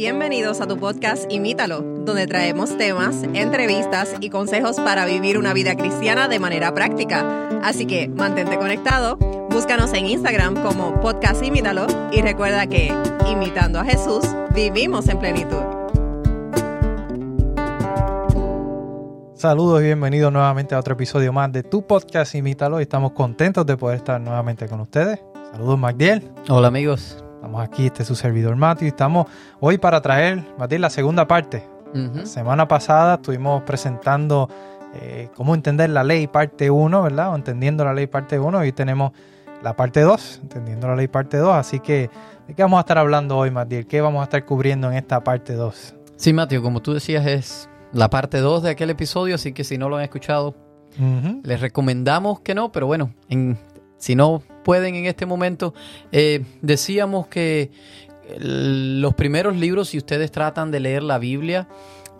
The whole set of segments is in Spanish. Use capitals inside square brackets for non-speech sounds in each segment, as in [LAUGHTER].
Bienvenidos a tu podcast Imítalo, donde traemos temas, entrevistas y consejos para vivir una vida cristiana de manera práctica. Así que mantente conectado, búscanos en Instagram como podcast Imítalo y recuerda que, imitando a Jesús, vivimos en plenitud. Saludos y bienvenidos nuevamente a otro episodio más de tu podcast Imítalo. Y estamos contentos de poder estar nuevamente con ustedes. Saludos, Magdiel. Hola, amigos. Estamos aquí, este es su servidor Matthew. Y estamos hoy para traer, Magdiel, la segunda parte. La semana pasada estuvimos presentando eh, cómo entender la ley parte 1, ¿verdad? O entendiendo la ley parte 1. Hoy tenemos la parte 2, entendiendo la ley parte 2. Así que, ¿de qué vamos a estar hablando hoy, Magdiel? ¿Qué vamos a estar cubriendo en esta parte 2? Sí, Matthew, como tú decías, es la parte 2 de aquel episodio, así que si no lo han escuchado, les recomendamos que no, pero bueno, en, si no pueden en este momento, eh, decíamos que los primeros libros, si ustedes tratan de leer la Biblia,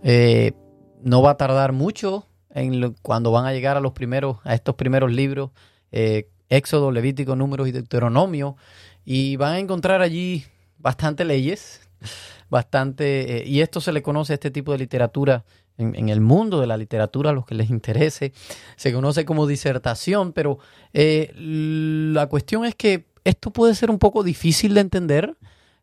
eh, no va a tardar mucho en cuando van a llegar a los primeros, a estos primeros libros, eh, Éxodo, Levítico, Números y Deuteronomio, y van a encontrar allí bastante leyes, [LAUGHS] bastante, y esto se le conoce a este tipo de literatura en, el mundo de la literatura, a los que les interese, se conoce como disertación, pero eh, la cuestión es que esto puede ser un poco difícil de entender,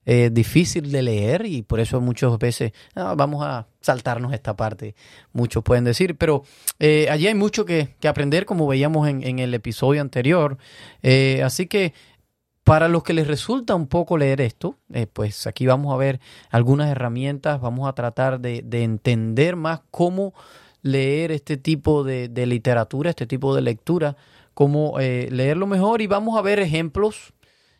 eh, difícil de leer y por eso muchas veces ah, vamos a saltarnos esta parte, muchos pueden decir, pero eh, allí hay mucho que, aprender como veíamos en, en el episodio anterior, así que para los que les resulta un poco leer esto, eh, pues aquí vamos a ver algunas herramientas, vamos a tratar de, entender más cómo leer este tipo de, literatura, este tipo de lectura, cómo eh, leerlo mejor. Y vamos a ver ejemplos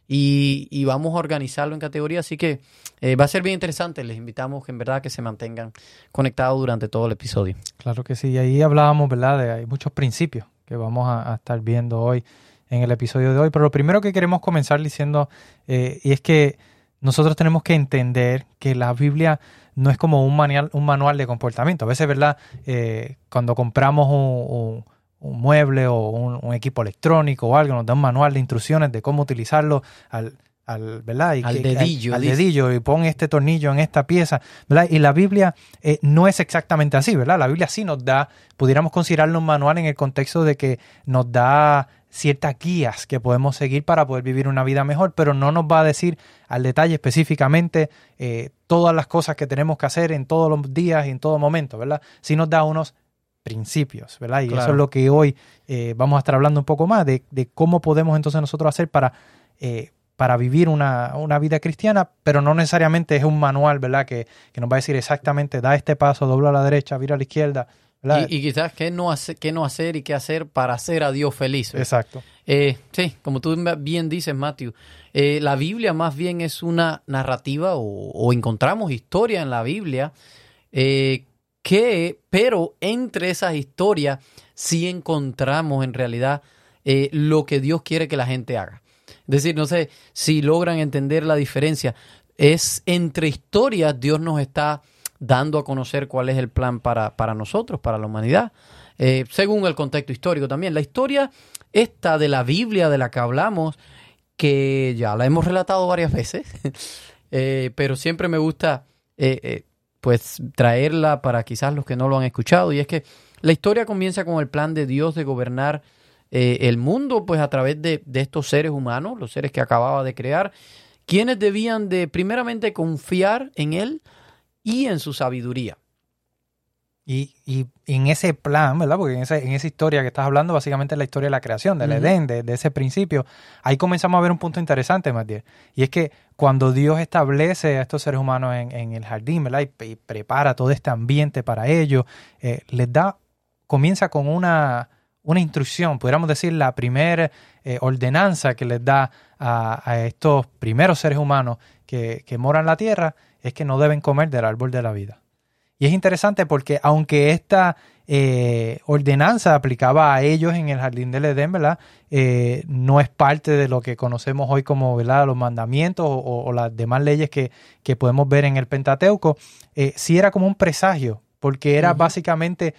y, vamos a organizarlo en categorías, así que eh, va a ser bien interesante, les invitamos en verdad que se mantengan conectados durante todo el episodio. Claro que sí, y ahí hablábamos, ¿verdad? De, hay muchos principios que vamos a estar viendo hoy en el episodio de hoy. Pero lo primero que queremos comenzar diciendo, eh, y es que nosotros tenemos que entender que la Biblia no es como un manual, un manual de comportamiento. A veces, ¿verdad? Eh, cuando compramos un, mueble o un, equipo electrónico o algo, nos da un manual de instrucciones de cómo utilizarlo al, al, ¿verdad? Y al dedillo. Al, dedillo y pon este tornillo en esta pieza, ¿verdad? Y la Biblia eh, no es exactamente así, ¿verdad? La Biblia sí nos da, pudiéramos considerarlo un manual en el contexto de que nos da ciertas guías que podemos seguir para poder vivir una vida mejor, pero no nos va a decir al detalle específicamente eh, todas las cosas que tenemos que hacer en todos los días y en todo momento, ¿verdad? Sí nos da unos principios, ¿verdad? Y eso es lo que hoy eh, vamos a estar hablando un poco más de, cómo podemos entonces nosotros hacer para, eh, para vivir una, vida cristiana, pero no necesariamente es un manual, ¿verdad? Que, que nos va a decir exactamente, da este paso, dobla a la derecha, vira a la izquierda, y, quizás qué no, qué no hacer y qué hacer para hacer a Dios feliz. Exacto. Eh, sí, como tú bien dices, Matthew, eh, la Biblia más bien es una narrativa o, encontramos historia en la Biblia eh, que, pero entre esas historias sí encontramos en realidad lo que Dios quiere que la gente haga. Es decir, no sé si logran entender la diferencia. Es entre historias Dios nos está dando a conocer cuál es el plan para, para nosotros, para la humanidad, eh, según el contexto histórico también. La historia esta de la Biblia de la que hablamos, que ya la hemos relatado varias veces, [LAUGHS] eh, pero siempre me gusta eh, pues traerla para quizás los que no lo han escuchado, y es que la historia comienza con el plan de Dios de gobernar el mundo, pues a través de, de estos seres humanos, los seres que acababa de crear, quienes debían de primeramente confiar en Él, y en su sabiduría. Y, en ese plan, ¿verdad? Porque en, esa historia que estás hablando, básicamente es la historia de la creación, del Edén, de, ese principio, ahí comenzamos a ver un punto interesante, Matías. Y es que cuando Dios establece a estos seres humanos en, el jardín, ¿verdad? Y, prepara todo este ambiente para ellos, eh, les da, comienza con una, una instrucción, pudiéramos decir la primera eh, ordenanza que les da a, estos primeros seres humanos que, que moran en la tierra, es que no deben comer del árbol de la vida. Y es interesante porque aunque esta eh, ordenanza aplicaba a ellos en el jardín del Edén, ¿verdad? Eh, no es parte de lo que conocemos hoy como ¿verdad? los mandamientos o, las demás leyes que, podemos ver en el Pentateuco, eh, sí era como un presagio, porque era básicamente,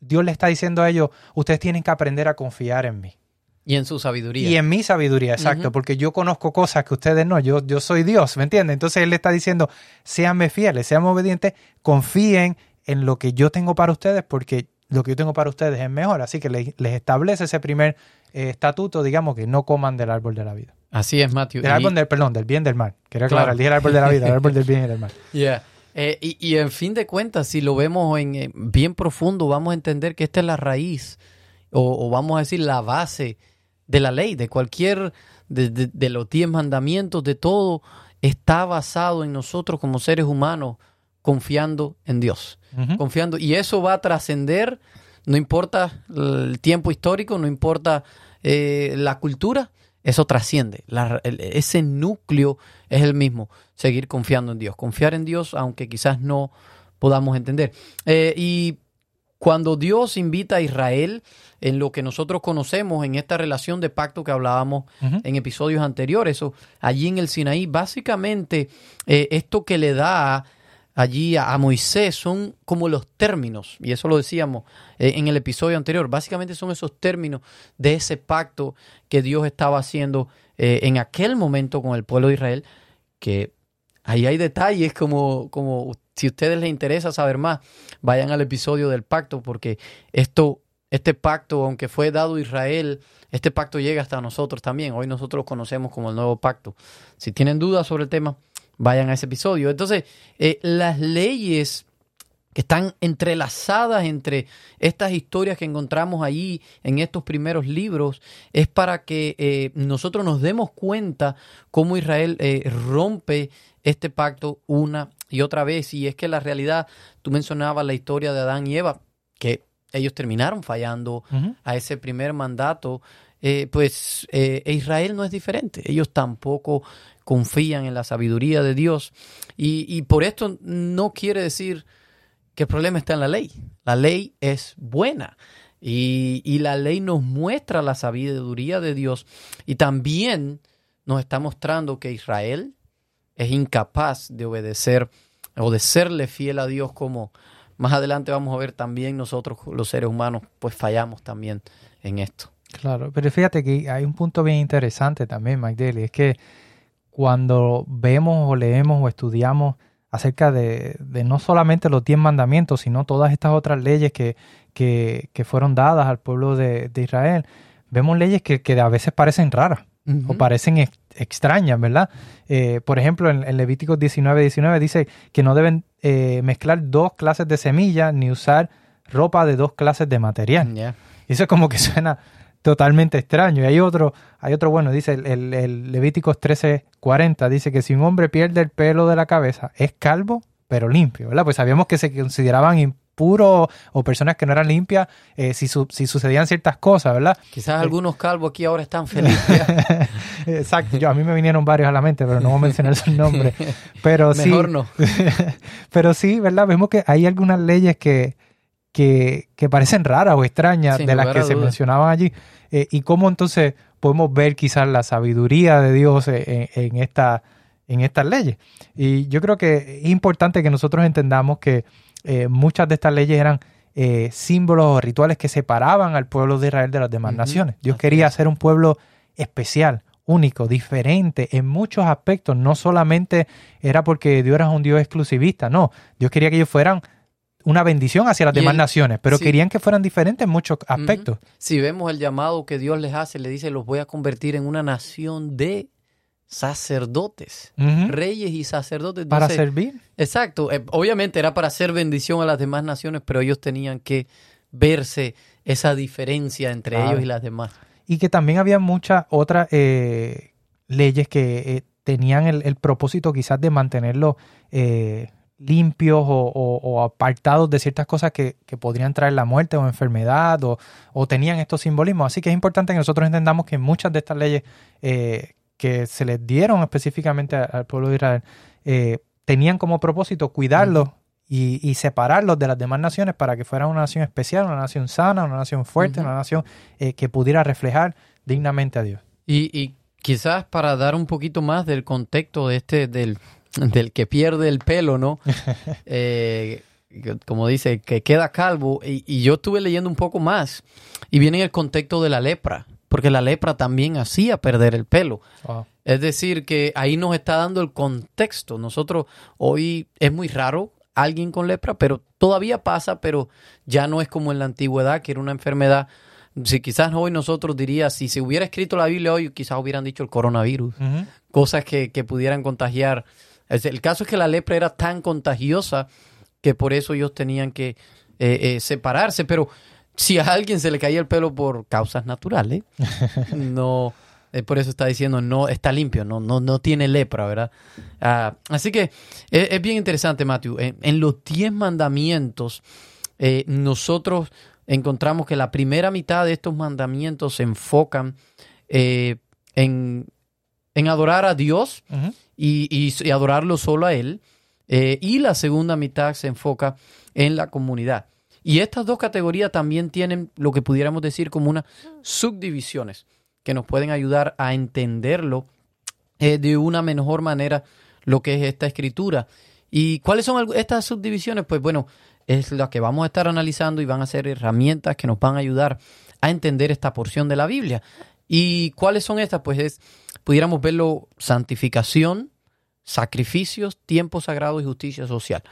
Dios le está diciendo a ellos, ustedes tienen que aprender a confiar en mí. Y en su sabiduría. Y en mi sabiduría, exacto, porque yo conozco cosas que ustedes no, yo, yo soy Dios, ¿me entienden? Entonces Él le está diciendo, séanme fieles, sean obedientes, confíen en lo que yo tengo para ustedes, porque lo que yo tengo para ustedes es mejor. Así que les, establece ese primer eh, estatuto, digamos, que no coman del árbol de la vida. Así es, Matthew. Del árbol del, perdón, del bien del mal. Quería aclarar, dije el árbol de la vida, el [LAUGHS] árbol del bien y del mal. Eh, y, en fin de cuentas, si lo vemos en, bien profundo, vamos a entender que esta es la raíz, o, vamos a decir la base de la ley, de cualquier, de, los diez mandamientos, de todo, está basado en nosotros como seres humanos, confiando en Dios. Confiando. Y eso va a trascender, no importa el tiempo histórico, no importa eh, la cultura, eso trasciende. ese núcleo es el mismo. Seguir confiando en Dios. Confiar en Dios, aunque quizás no podamos entender. Eh, y cuando Dios invita a Israel en lo que nosotros conocemos en esta relación de pacto que hablábamos en episodios anteriores, o allí en el Sinaí, básicamente eh, esto que le da allí a, Moisés son como los términos, y eso lo decíamos eh, en el episodio anterior, básicamente son esos términos de ese pacto que Dios estaba haciendo eh, en aquel momento con el pueblo de Israel, que ahí hay detalles como, como si a ustedes les interesa saber más, vayan al episodio del pacto, porque esto, este pacto, aunque fue dado a Israel, este pacto llega hasta nosotros también. Hoy nosotros lo conocemos como el nuevo pacto. Si tienen dudas sobre el tema, vayan a ese episodio. Entonces, eh, las leyes que están entrelazadas entre estas historias que encontramos allí en estos primeros libros, es para que eh, nosotros nos demos cuenta cómo Israel eh, rompe este pacto una y otra vez. Y es que la realidad, tú mencionabas la historia de Adán y Eva, que ellos terminaron fallando a ese primer mandato. pues Israel no es diferente. Ellos tampoco confían en la sabiduría de Dios. Y, por esto no quiere decir que el problema está en la ley. La ley es buena. Y, la ley nos muestra la sabiduría de Dios y también nos está mostrando que Israel es incapaz de obedecer o de serle fiel a Dios como más adelante vamos a ver también nosotros los seres humanos pues fallamos también en esto. Claro, pero fíjate que hay un punto bien interesante también, Mike es que cuando vemos o leemos o estudiamos acerca de, no solamente los diez mandamientos, sino todas estas otras leyes que, que, fueron dadas al pueblo de, Israel, vemos leyes que, a veces parecen raras o parecen extrañas, ¿verdad? Eh, por ejemplo, en, Levíticos 19, 19 dice que no deben eh, mezclar dos clases de semillas ni usar ropa de dos clases de material. Y eso como que suena totalmente extraño. Y hay otro, hay otro bueno, dice el, el, Levíticos 13:40, dice que si un hombre pierde el pelo de la cabeza, es calvo, pero limpio, ¿verdad? Pues sabíamos que se consideraban impuros o personas que no eran limpias eh, si, si sucedían ciertas cosas, ¿verdad? Quizás algunos calvos aquí ahora están felices. [LAUGHS] Exacto, yo a mí me vinieron varios a la mente, pero no voy a mencionar su nombre. [LAUGHS] Pero Mejor no. [LAUGHS] pero sí, ¿verdad? Vemos que hay algunas leyes que, que, que parecen raras o extrañas de las que se mencionaban allí. Eh, y cómo entonces podemos ver quizás la sabiduría de Dios en, en, esta, en estas leyes. Y yo creo que es importante que nosotros entendamos que eh, muchas de estas leyes eran eh, símbolos o rituales que separaban al pueblo de Israel de las demás naciones. Dios quería hacer un pueblo especial, único, diferente en muchos aspectos. No solamente era porque Dios era un Dios exclusivista, no. Dios quería que ellos fueran una bendición hacia las demás naciones, pero querían que fueran diferentes en muchos aspectos. Si vemos el llamado que Dios les hace, le dice, los voy a convertir en una nación de sacerdotes, reyes y sacerdotes. para servir. Exacto. Eh, obviamente era para hacer bendición a las demás naciones, pero ellos tenían que verse esa diferencia entre ellos y las demás. Y que también había muchas otras eh, leyes que eh, tenían el, propósito quizás de mantenerlo limpios o, apartados de ciertas cosas que, podrían traer la muerte o enfermedad o, tenían estos simbolismos. Así que es importante que nosotros entendamos que muchas de estas leyes eh, que se les dieron específicamente al pueblo de Israel eh, tenían como propósito cuidarlos y, separarlos de las demás naciones para que fueran una nación especial, una nación sana, una nación fuerte, una nación eh, que pudiera reflejar dignamente a Dios. Y, y quizás para dar un poquito más del contexto de este, del, del que pierde el pelo, ¿no? [LAUGHS] Eh, como dice, que queda calvo. Y, yo estuve leyendo un poco más y viene en el contexto de la lepra. porque la lepra también hacía perder el pelo. Es decir, que ahí nos está dando el contexto. Nosotros hoy es muy raro alguien con lepra, pero todavía pasa, pero ya no es como en la antigüedad, que era una enfermedad. Si quizás hoy nosotros diría, si se hubiera escrito la Biblia hoy, quizás hubieran dicho el coronavirus, cosas que, pudieran contagiar. El caso es que la lepra era tan contagiosa que por eso ellos tenían que eh, eh, separarse, pero si a alguien se le caía el pelo por causas naturales, [LAUGHS] no, eh, por eso está diciendo, no está limpio, no, no, no tiene lepra, ¿verdad? Ah, así que es, bien interesante, Matthew. En, los diez mandamientos, nosotros encontramos que la primera mitad de estos mandamientos se enfocan eh, en, adorar a Dios y, adorarlo solo a Él. y la segunda mitad se enfoca en la comunidad. Y estas dos categorías también tienen lo que pudiéramos decir como unas subdivisiones que nos pueden ayudar a entenderlo eh, de una mejor manera lo que es esta escritura. ¿Y cuáles son estas subdivisiones? Pues bueno, es la que vamos a estar analizando y van a ser herramientas que nos van a ayudar a entender esta porción de la Biblia. ¿Y cuáles son estas? Pues es, pudiéramos verlo, santificación, sacrificios, tiempo sagrado y justicia social.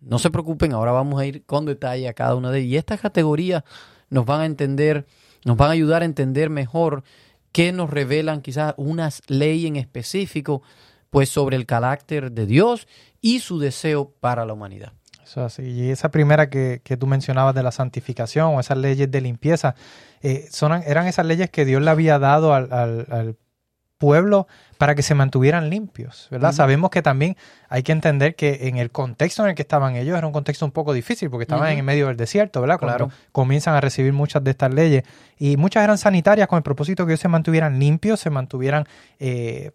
No se preocupen, ahora vamos a ir con detalle a cada una de ellas. Y estas categorías nos van a entender nos van a ayudar a entender mejor qué nos revelan quizás unas leyes en específico, pues sobre el carácter de Dios y su deseo para la humanidad. Eso así. Y esa primera que, tú mencionabas de la santificación o esas leyes de limpieza, eh, son, eran esas leyes que Dios le había dado al pueblo para que se mantuvieran limpios, ¿verdad? Sabemos que también hay que entender que en el contexto en el que estaban ellos era un contexto un poco difícil porque estaban en medio del desierto, ¿verdad? Cuando comienzan a recibir muchas de estas leyes y muchas eran sanitarias con el propósito que ellos se mantuvieran limpios, se mantuvieran eh,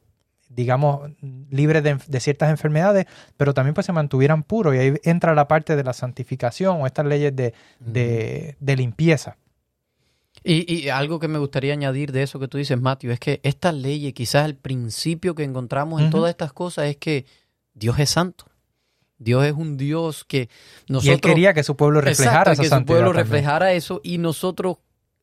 digamos, libres de, ciertas enfermedades, pero también pues se mantuvieran puros. Y ahí entra la parte de la santificación o estas leyes de, de limpieza. Y, algo que me gustaría añadir de eso que tú dices, Matthew, es que esta ley, quizás el principio que encontramos en todas estas cosas es que Dios es santo. Dios es un Dios que nosotros... Y él quería que su pueblo reflejara esa que su pueblo reflejara eso y nosotros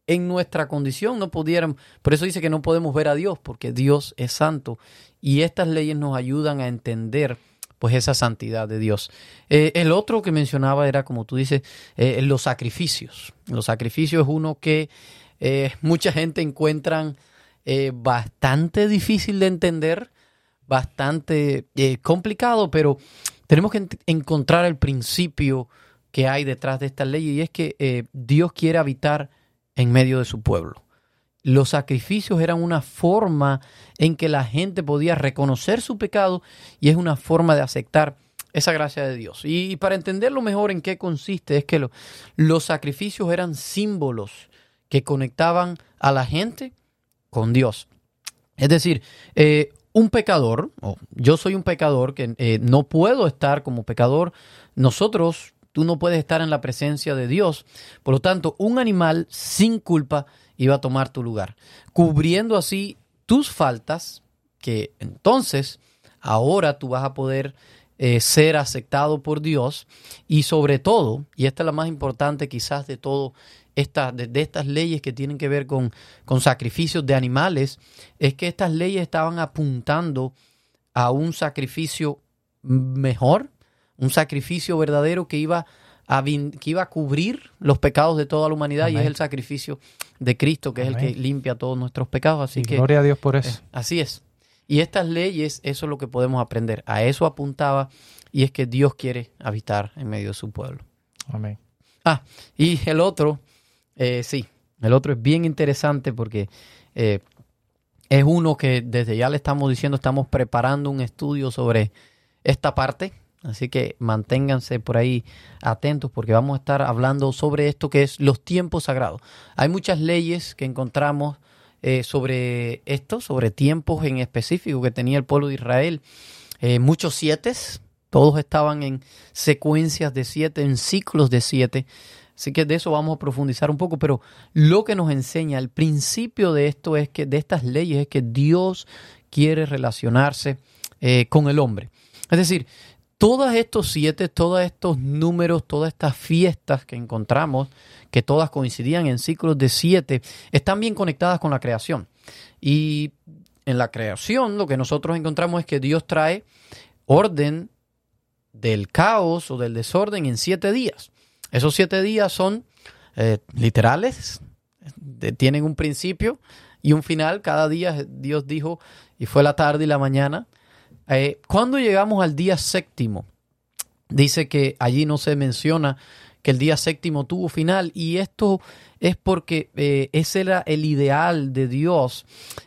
en nuestra condición no pudiéramos... Por eso dice que no podemos ver a Dios, porque Dios es santo. Y estas leyes nos ayudan a entender pues esa santidad de Dios. Eh, el otro que mencionaba era, como tú dices, eh, los sacrificios. Los sacrificios es uno que eh, mucha gente encuentran bastante difícil de entender, bastante complicado, pero tenemos que encontrar el principio que hay detrás de esta ley y es que Dios quiere habitar en medio de su pueblo los sacrificios eran una forma en que la gente podía reconocer su pecado y es una forma de aceptar esa gracia de Dios. Y, para entenderlo mejor en qué consiste, es que los sacrificios eran símbolos que conectaban a la gente con Dios. Es decir, eh, un pecador, yo soy un pecador que eh, no puedo estar como pecador, nosotros, tú no puedes estar en la presencia de Dios. Por lo tanto, un animal sin culpa iba a tomar tu lugar, cubriendo así tus faltas, que entonces ahora tú vas a poder eh, ser aceptado por Dios y sobre todo, y esta es la más importante quizás de todo, esta, de, estas leyes que tienen que ver con, con sacrificios de animales, es que estas leyes estaban apuntando a un sacrificio mejor, un sacrificio verdadero que iba que iba a cubrir los pecados de toda la humanidad y es el sacrificio de Cristo, que es el que limpia todos nuestros pecados. Así que, gloria a Dios por eso. Eh, así es. Y estas leyes, eso es lo que podemos aprender. A eso apuntaba y es que Dios quiere habitar en medio de su pueblo. Amén. Ah, y el otro, eh, sí, el otro es bien interesante porque eh, es uno que desde ya le estamos diciendo, estamos preparando un estudio sobre esta parte Así que manténganse por ahí atentos porque vamos a estar hablando sobre esto que es los tiempos sagrados. Hay muchas leyes que encontramos eh, sobre esto, sobre tiempos en específico que tenía el pueblo de Israel. Eh, muchos siete, todos estaban en secuencias de siete, en ciclos de siete. Así que de eso vamos a profundizar un poco, pero lo que nos enseña, el principio de esto es que, de estas leyes, es que Dios quiere relacionarse eh, con el hombre. Es decir, todos estos siete, todos estos números, todas estas fiestas que encontramos, que todas coincidían en ciclos de siete, están bien conectadas con la creación. Y en la creación lo que nosotros encontramos es que Dios trae orden del caos o del desorden en siete días. Esos siete días son eh, literales, tienen un principio y un final. Cada día Dios dijo, y fue la tarde y la mañana. Eh, cuando llegamos al día séptimo, dice que allí no se menciona que el día séptimo tuvo final y esto es porque eh, ese era el ideal de Dios,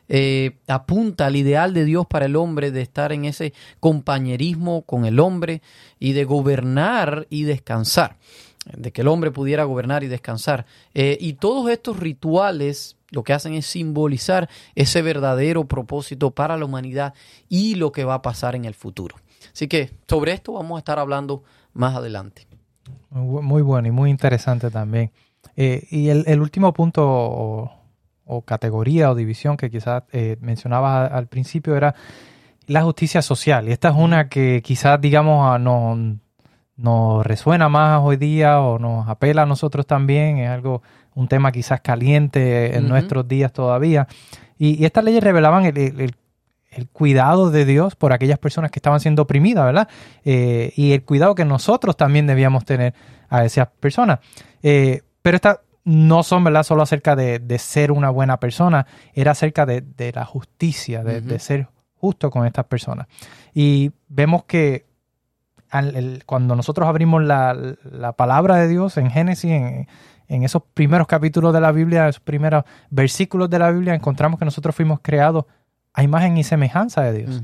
eh, apunta al ideal de Dios para el hombre de estar en ese compañerismo con el hombre y de gobernar y descansar, de que el hombre pudiera gobernar y descansar. Eh, y todos estos rituales lo que hacen es simbolizar ese verdadero propósito para la humanidad y lo que va a pasar en el futuro. Así que sobre esto vamos a estar hablando más adelante. Muy bueno y muy interesante también. Eh, y el, último punto o, categoría o división que quizás eh, mencionabas al principio era la justicia social. Y esta es una que quizás, digamos, nos, nos resuena más hoy día o nos apela a nosotros también. Es algo, un tema quizás caliente en nuestros días todavía. Y, estas leyes revelaban el, cuidado de Dios por aquellas personas que estaban siendo oprimidas, ¿verdad? Eh, y el cuidado que nosotros también debíamos tener a esas personas. Eh, pero estas no son, ¿verdad?, solo acerca de, ser una buena persona, era acerca de, la justicia, de, ser justo con estas personas. Y vemos que cuando nosotros abrimos la, palabra de Dios en Génesis, en, esos primeros capítulos de la Biblia, esos primeros versículos de la Biblia, encontramos que nosotros fuimos creados a imagen y semejanza de Dios.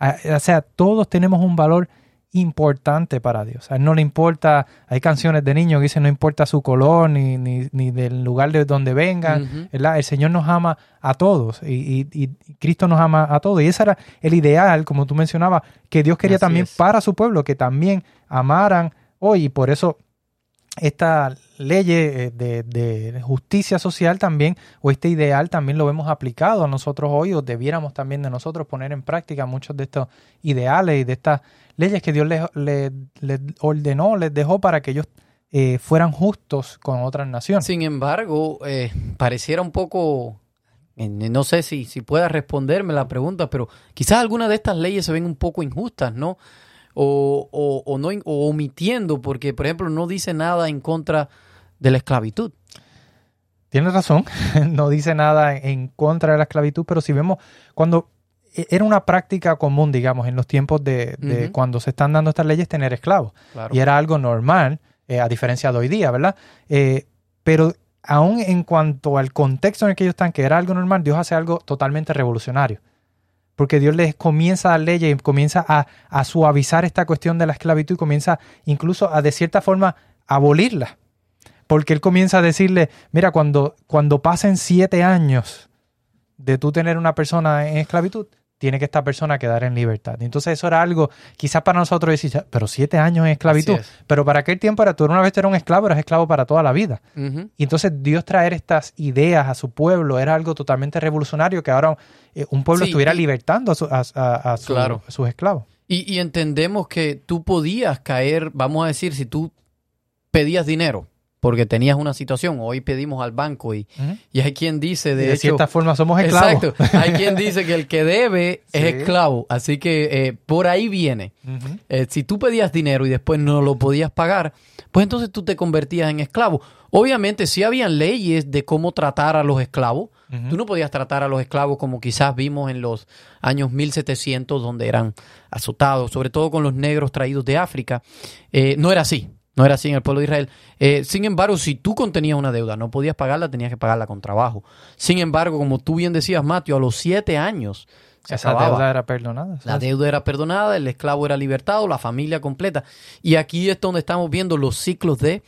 o sea, todos tenemos un valor importante para Dios. A él no le importa, hay canciones de niños que dicen no importa su color ni, ni, del lugar de donde vengan. El Señor nos ama a todos y, Cristo nos ama a todos. Y ese era el ideal, como tú mencionabas, que Dios quería también para su pueblo, que también amaran hoy. Y por eso esta ley eh, de, justicia social también, o este ideal también lo hemos aplicado a nosotros hoy, o debiéramos también de nosotros poner en práctica muchos de estos ideales y de estas leyes que Dios les, ordenó, les dejó para que ellos eh, fueran justos con otras naciones. Sin embargo, eh, pareciera un poco, no sé si, si pueda responderme la pregunta, pero quizás algunas de estas leyes se ven un poco injustas, ¿no? O, o, no, o omitiendo, porque por ejemplo no dice nada en contra de la esclavitud. Tienes razón, [LAUGHS] no dice nada en contra de la esclavitud, pero si vemos cuando e, era una práctica común, digamos, en los tiempos de, cuando se están dando estas leyes, tener esclavos. Y era algo normal, eh, a diferencia de hoy día, ¿verdad? Eh, pero aún en cuanto al contexto en el que ellos están, que era algo normal, Dios hace algo totalmente revolucionario porque Dios les comienza a dar leyes y comienza a, suavizar esta cuestión de la esclavitud y comienza incluso a de cierta forma abolirla. Porque Él comienza a decirle, mira, cuando, cuando pasen siete años de tú tener una persona en esclavitud, tiene que esta persona quedar en libertad. Entonces eso era algo, quizás para nosotros decir, pero siete años en esclavitud, pero para aquel tiempo era, tú una vez eras un esclavo, eras esclavo para toda la vida. Y entonces Dios traer estas ideas a su pueblo era algo totalmente revolucionario, que ahora eh, un pueblo estuviera libertando a, sus esclavos. Y, y entendemos que tú podías caer, vamos a decir, si tú pedías dinero, porque tenías una situación. Hoy pedimos al banco y, y hay quien dice, de, de cierta forma somos esclavos. Exacto. Hay quien [LAUGHS] dice que el que debe es esclavo. Así que eh, por ahí viene. Eh, si tú pedías dinero y después no lo podías pagar, pues entonces tú te convertías en esclavo. Obviamente sí habían leyes de cómo tratar a los esclavos. Tú no podías tratar a los esclavos como quizás vimos en los años 1700 donde eran azotados, sobre todo con los negros traídos de África. Eh, no era así. No era así en el pueblo de Israel. Eh, sin embargo, si tú contenías una deuda, no podías pagarla, tenías que pagarla con trabajo. Sin embargo, como tú bien decías, Mateo, a los siete años. Esa deuda era perdonada. La deuda era perdonada, el esclavo era libertado, la familia completa. Y aquí es donde estamos viendo los ciclos de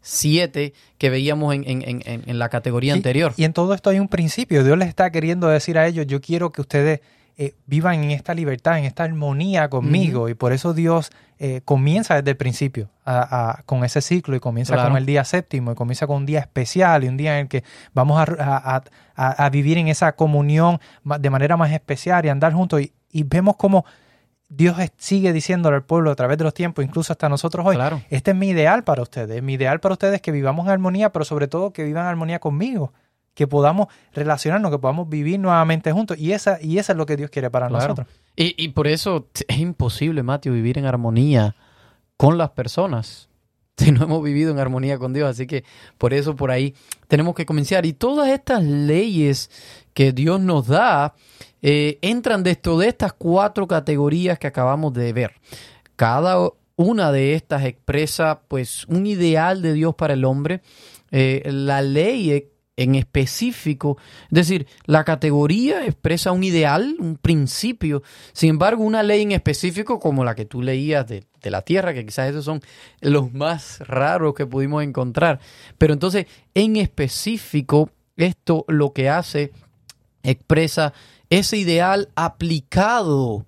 siete que veíamos en, la categoría anterior. Y en todo esto hay un principio. Dios les está queriendo decir a ellos, yo quiero que ustedes eh, vivan en esta libertad, en esta armonía conmigo. Y por eso Dios eh, comienza desde el principio con ese ciclo y comienza con el día séptimo y comienza con un día especial y un día en el que vamos a, vivir en esa comunión de manera más especial y andar juntos. Y, vemos como Dios sigue diciéndole al pueblo a través de los tiempos, incluso hasta nosotros hoy, Claro. este es mi ideal para ustedes, mi ideal para ustedes es que vivamos en armonía, pero sobre todo que vivan en armonía conmigo, que podamos relacionarnos, que podamos vivir nuevamente juntos, y esa, y esa es lo que Dios quiere para Claro. nosotros. Y, y por eso es imposible, Mateo, vivir en armonía con las personas [LAUGHS] si no hemos vivido en armonía con Dios. Así que por eso por ahí tenemos que comenzar. Y todas estas leyes que Dios nos da eh, entran dentro de estas cuatro categorías que acabamos de ver. Cada una de estas expresa pues un ideal de Dios para el hombre. Eh, la ley en específico, es decir, la categoría expresa un ideal, un principio. Sin embargo, una ley en específico, como la que tú leías de, la tierra, que quizás esos son los más raros que pudimos encontrar. Pero entonces, en específico, esto lo que hace, expresa ese ideal aplicado,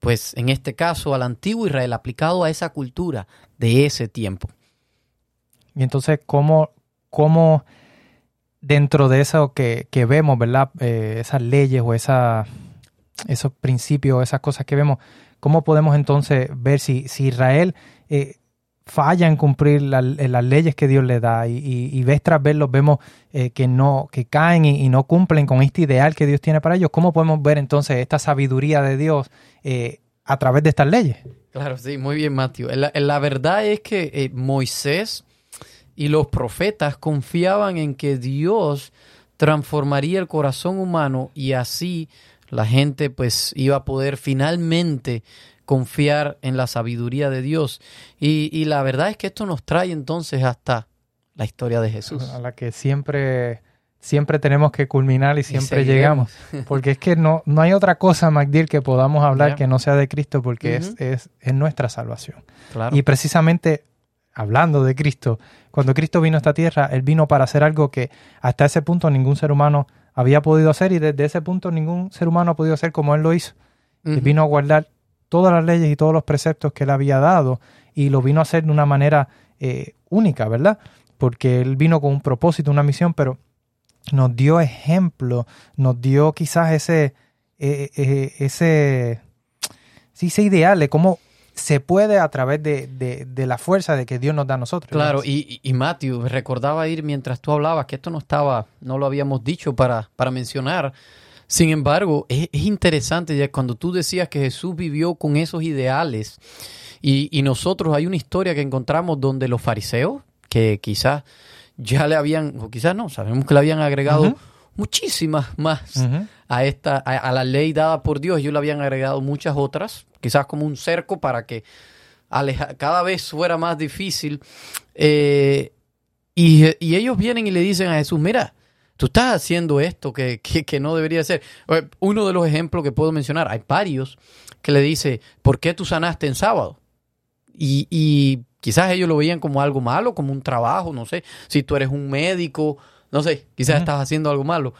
pues en este caso al antiguo Israel, aplicado a esa cultura de ese tiempo. Y entonces, ¿cómo, cómo dentro de eso que, que vemos, ¿verdad? Eh, esas leyes o esa, esos principios, esas cosas que vemos, ¿cómo podemos entonces ver si, si Israel eh, falla en cumplir eh, las leyes que Dios le da y, y, vez tras vez los vemos eh, que no que caen y, no cumplen con este ideal que Dios tiene para ellos? ¿Cómo podemos ver entonces esta sabiduría de Dios a través de estas leyes? Claro, sí, muy bien, Mateo. La, verdad es que Moisés y los profetas confiaban en que Dios transformaría el corazón humano y así la gente pues iba a poder finalmente confiar en la sabiduría de Dios. Y, y la verdad es que esto nos trae entonces hasta la historia de Jesús. a la que siempre, siempre tenemos que culminar y siempre llegamos. Porque es que no, no hay otra cosa, MacDill, que podamos hablar que no sea de Cristo, porque es, es, es nuestra salvación. Claro. Y precisamente hablando de Cristo, cuando Cristo vino a esta tierra, Él vino para hacer algo que hasta ese punto ningún ser humano había podido hacer y desde ese punto ningún ser humano ha podido hacer como Él lo hizo. Él vino a guardar todas las leyes y todos los preceptos que él había dado y lo vino a hacer de una manera eh, única, ¿verdad? Porque él vino con un propósito, una misión, pero nos dio ejemplo, nos dio quizás ese, eh, eh, ese, sí, ese ideal de cómo se puede a través de, de- de la fuerza de que Dios nos da a nosotros. Claro, y, y Matthew, recordaba ir mientras tú hablabas que esto no estaba, no lo habíamos dicho para, para mencionar. Sin embargo, es, es interesante ya cuando tú decías que Jesús vivió con esos ideales y, y nosotros hay una historia que encontramos donde los fariseos, que quizás ya le habían, o quizás no, sabemos que le habían agregado muchísimas más a esta a, a la ley dada por Dios. Ellos le habían agregado muchas otras, quizás como un cerco para que aleja- cada vez fuera más difícil. Eh, y, y ellos vienen y le dicen a Jesús, mira, tú estás haciendo esto que, que- que no debería ser. Eh, Uno de los ejemplos que puedo mencionar, hay varios que le dice, ¿por qué tú sanaste en sábado? Y, y quizás ellos lo veían como algo malo, como un trabajo, no sé, si tú eres un médico, no sé, quizás estás haciendo algo malo.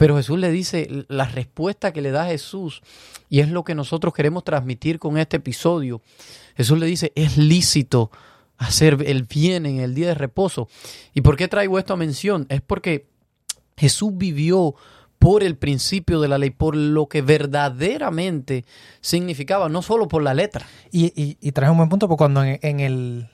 Pero Jesús le dice la respuesta que le da Jesús, y es lo que nosotros queremos transmitir con este episodio. Jesús le dice, es lícito hacer el bien en el día de reposo. ¿Y por qué traigo esto a mención? Es porque Jesús vivió por el principio de la ley, por lo que verdaderamente significaba, no solo por la letra. Y, y, un buen punto, porque cuando en el,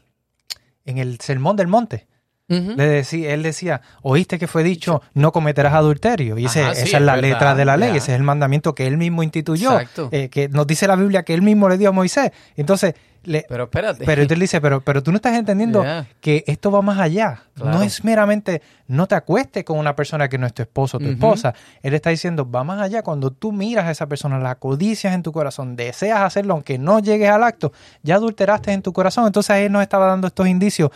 en el sermón del monte, Ujú. Le decía, él decía, oíste que fue dicho, no cometerás adulterio. Y ese- Ajá, sí, esa es la letra de la ley, ese es el mandamiento que él mismo instituyó, Exacto. eh, que nos dice la Biblia que él mismo le dio a Moisés. Entonces, le, Pero espérate. pero él dice, pero, pero tú no estás entendiendo que esto va más allá. Claro. No es meramente, no te acuestes con una persona que no es tu esposo o tu esposa. Él está diciendo, va más allá. Cuando tú miras a esa persona, la codicias en tu corazón, deseas hacerlo aunque no llegues al acto, ya adulteraste en tu corazón. Entonces él nos estaba dando estos indicios.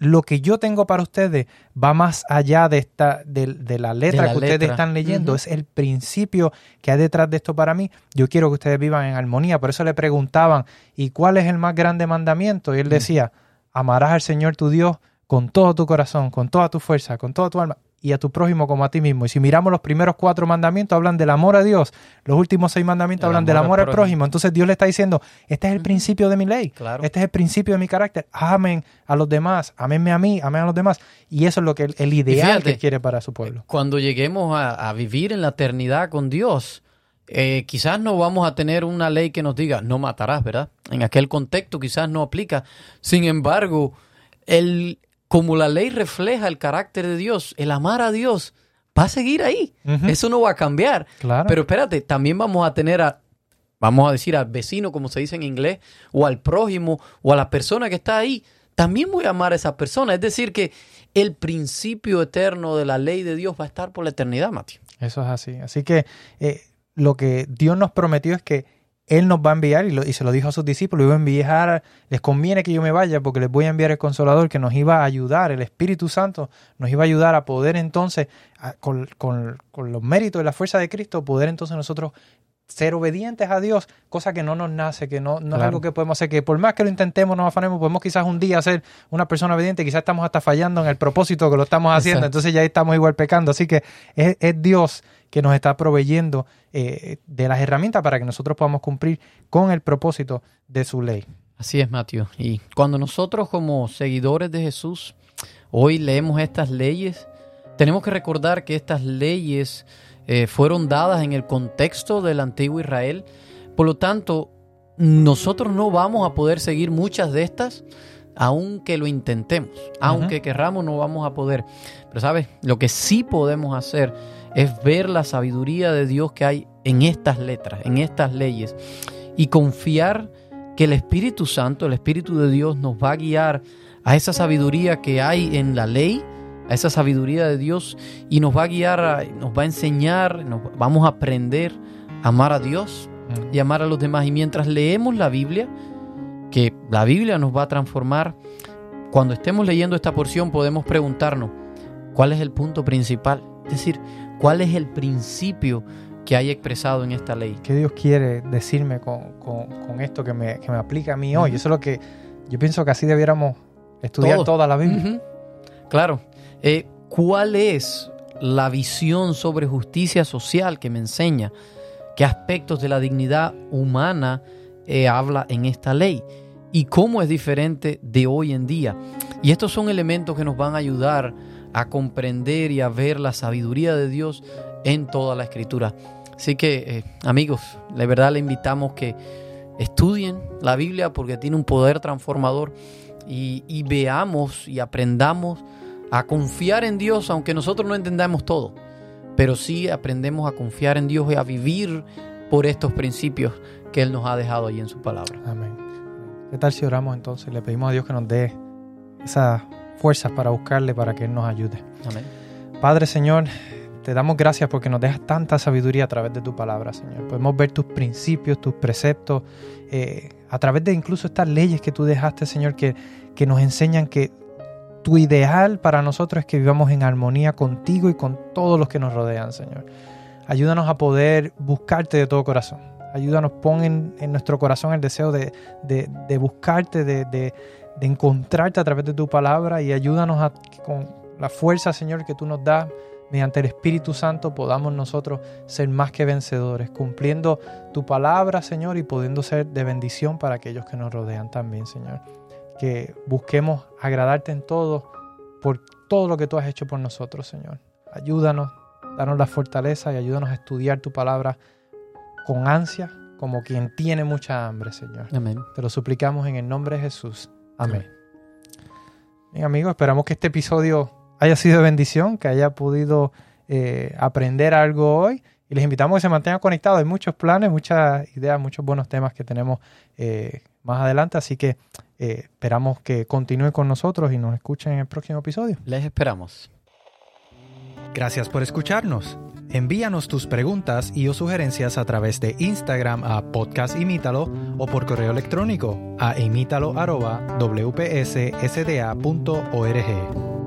Lo que yo tengo para ustedes va más allá de esta de, de la letra De la que ustedes están leyendo. Es el principio que hay detrás de esto para mí. Yo quiero que ustedes vivan en armonía. Por eso le preguntaban, ¿y cuál es el más grande mandamiento? Mm. Y él decía, amarás al Señor tu Dios con todo tu corazón, con toda tu fuerza, con toda tu alma y a tu prójimo como a ti mismo. Y si miramos los primeros cuatro mandamientos, hablan del amor a Dios. Los últimos seis mandamientos El hablan del amor al prójimo. prójimo. Entonces Dios le está diciendo, este es el principio de mi ley. Claro. Este es el principio de mi carácter. Amen a los demás, amenme a mí, amen a los demás. Y eso es lo que el, el ideal fíjate, que quiere para su pueblo. Cuando lleguemos a, a vivir en la eternidad con Dios, eh, quizás no vamos a tener una ley que nos diga no matarás, ¿verdad? En aquel contexto quizás no aplica. Sin embargo, el, como la ley refleja el carácter de Dios, el amar a Dios, va a seguir ahí. Eso no va a cambiar. Pero espérate, también vamos a tener a, vamos a decir al vecino, como se dice en inglés, o al prójimo, o a la persona que está ahí. También voy a amar a esa persona. Es decir, que el principio eterno de la ley de Dios va a estar por la eternidad, Mateo. Eso es así. Así que eh, lo que Dios nos prometió es que Él nos va a enviar, y, se lo dijo a sus discípulos, iba a enviar, les conviene que yo me vaya porque les voy a enviar el Consolador que nos iba a ayudar, el Espíritu Santo nos iba a ayudar a poder entonces, con, con, los méritos de la fuerza de Cristo, poder entonces nosotros ser obedientes a Dios, cosa que no nos nace, que no, no es algo que podemos hacer, que por más que lo intentemos, nos afanemos, podemos quizás un día ser una persona obediente, quizás estamos hasta fallando en el propósito que lo estamos haciendo, entonces ya estamos igual pecando. Así que es, es Dios que nos está proveyendo eh, de las herramientas para que nosotros podamos cumplir con el propósito de su ley. Así es, Mateo. Y cuando nosotros como seguidores de Jesús hoy leemos estas leyes, tenemos que recordar que estas leyes eh, fueron dadas en el contexto del antiguo Israel. Por lo tanto, nosotros no vamos a poder seguir muchas de estas, aunque lo intentemos. Aunque querramos, no vamos a poder. Pero, ¿sabes? Lo que sí podemos hacer es ver la sabiduría de Dios que hay en estas letras, en estas leyes, y confiar que el Espíritu Santo, el Espíritu de Dios nos va a guiar a esa sabiduría que hay en la ley, a esa sabiduría de Dios, y nos va a guiar, nos va a enseñar, nos, vamos a aprender a amar a Dios y amar a los demás. Y mientras leemos la Biblia, que la Biblia nos va a transformar, cuando estemos leyendo esta porción podemos preguntarnos, ¿cuál es el punto principal? Es decir, ¿Cuál es el principio que hay expresado en esta ley? ¿Qué Dios quiere decirme con, esto que me, aplica a mí hoy? Eso es lo que yo pienso que así debiéramos estudiar toda la Biblia. Claro. Eh, ¿Cuál es la visión sobre justicia social que me enseña? ¿Qué aspectos de la dignidad humana eh, habla en esta ley? ¿Y cómo es diferente de hoy en día? Y estos son elementos que nos van a ayudar a comprender y a ver la sabiduría de Dios en toda la escritura. Así que, eh, amigos, de verdad le invitamos que estudien la Biblia porque tiene un poder transformador y, veamos y aprendamos a confiar en Dios, aunque nosotros no entendamos todo, pero sí aprendemos a confiar en Dios y a vivir por estos principios que Él nos ha dejado ahí en su palabra. Amén. ¿Qué tal si oramos entonces? Le pedimos a Dios que nos dé esa fuerzas para buscarle, para que Él nos ayude. Amén. Padre Señor, te damos gracias porque nos dejas tanta sabiduría a través de tu palabra, Señor. Podemos ver tus principios, tus preceptos, eh, a través de incluso estas leyes que tú dejaste, Señor, que, que nos enseñan que tu ideal para nosotros es que vivamos en armonía contigo y con todos los que nos rodean, Señor. Ayúdanos a poder buscarte de todo corazón. Ayúdanos, pon en, nuestro corazón el deseo de, de buscarte, de, de encontrarte a través de tu palabra y ayúdanos a con la fuerza, Señor, que tú nos das mediante el Espíritu Santo podamos nosotros ser más que vencedores, cumpliendo tu palabra, Señor, y pudiendo ser de bendición para aquellos que nos rodean también, Señor. Que busquemos agradarte en todo por todo lo que tú has hecho por nosotros, Señor. Ayúdanos, danos la fortaleza y ayúdanos a estudiar tu palabra con ansia, como quien tiene mucha hambre, Señor. Amén. Te lo suplicamos en el nombre de Jesús. Amén. Bien, amigos, esperamos que este episodio haya sido de bendición, que haya podido eh, aprender algo hoy. Y les invitamos a que se mantengan conectados. Hay muchos planes, muchas ideas, muchos buenos temas que tenemos eh, más adelante. Así que eh, esperamos que continúen con nosotros y nos escuchen en el próximo episodio. Les esperamos. Gracias por escucharnos. Envíanos tus preguntas y o sugerencias a través de Instagram a Podcast Imítalo o por correo electrónico a imítalo.wpssda.org.